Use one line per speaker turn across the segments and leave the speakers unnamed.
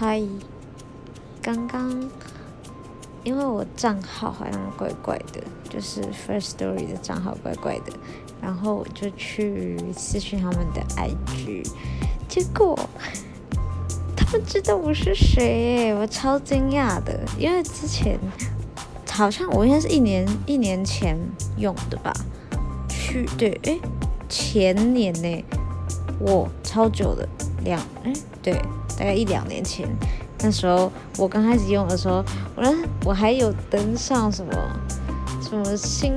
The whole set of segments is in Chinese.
嗨，刚刚因为我账号好像怪怪的，就是 First Story 的账号怪怪的，然后我就去私讯他们的 IG，结果他们知道我是谁，我超惊讶的，因为之前好像我应该是一年一年前用的吧，去对，诶，前年呢，我超久的两，诶，对。大概一两年前，那时候我刚开始用的时候，我我还有登上什么什么新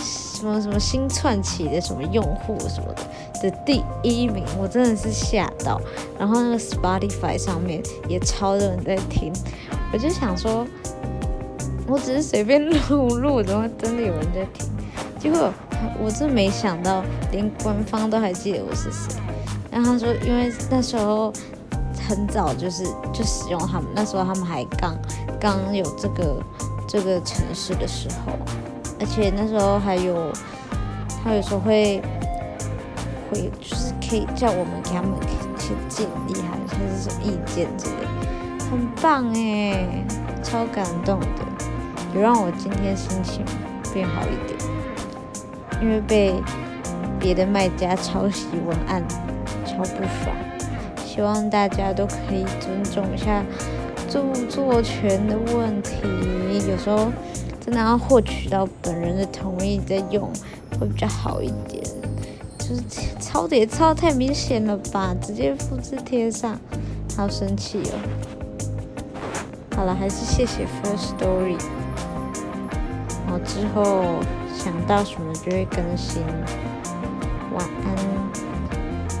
什么什么新窜起的什么用户什么的的第一名，我真的是吓到。然后那个 Spotify 上面也超多人在听，我就想说，我只是随便录录，怎么真的有人在听？结果我真没想到，连官方都还记得我是谁。然后他说，因为那时候。很早就是就使用他们，那时候他们还刚刚有这个这个城市的时候，而且那时候还有他有时候会会就是可以叫我们给他们一些建议，还是什么意见之类，很棒哎，超感动的，有让我今天心情变好一点，因为被别的卖家抄袭文案，超不爽。希望大家都可以尊重一下著作权的问题。有时候真的要获取到本人的同意再用，会比较好一点。就是抄的也抄太明显了吧，直接复制贴上，好生气哦。好了，还是谢谢 First Story。然后之后想到什么就会更新。晚安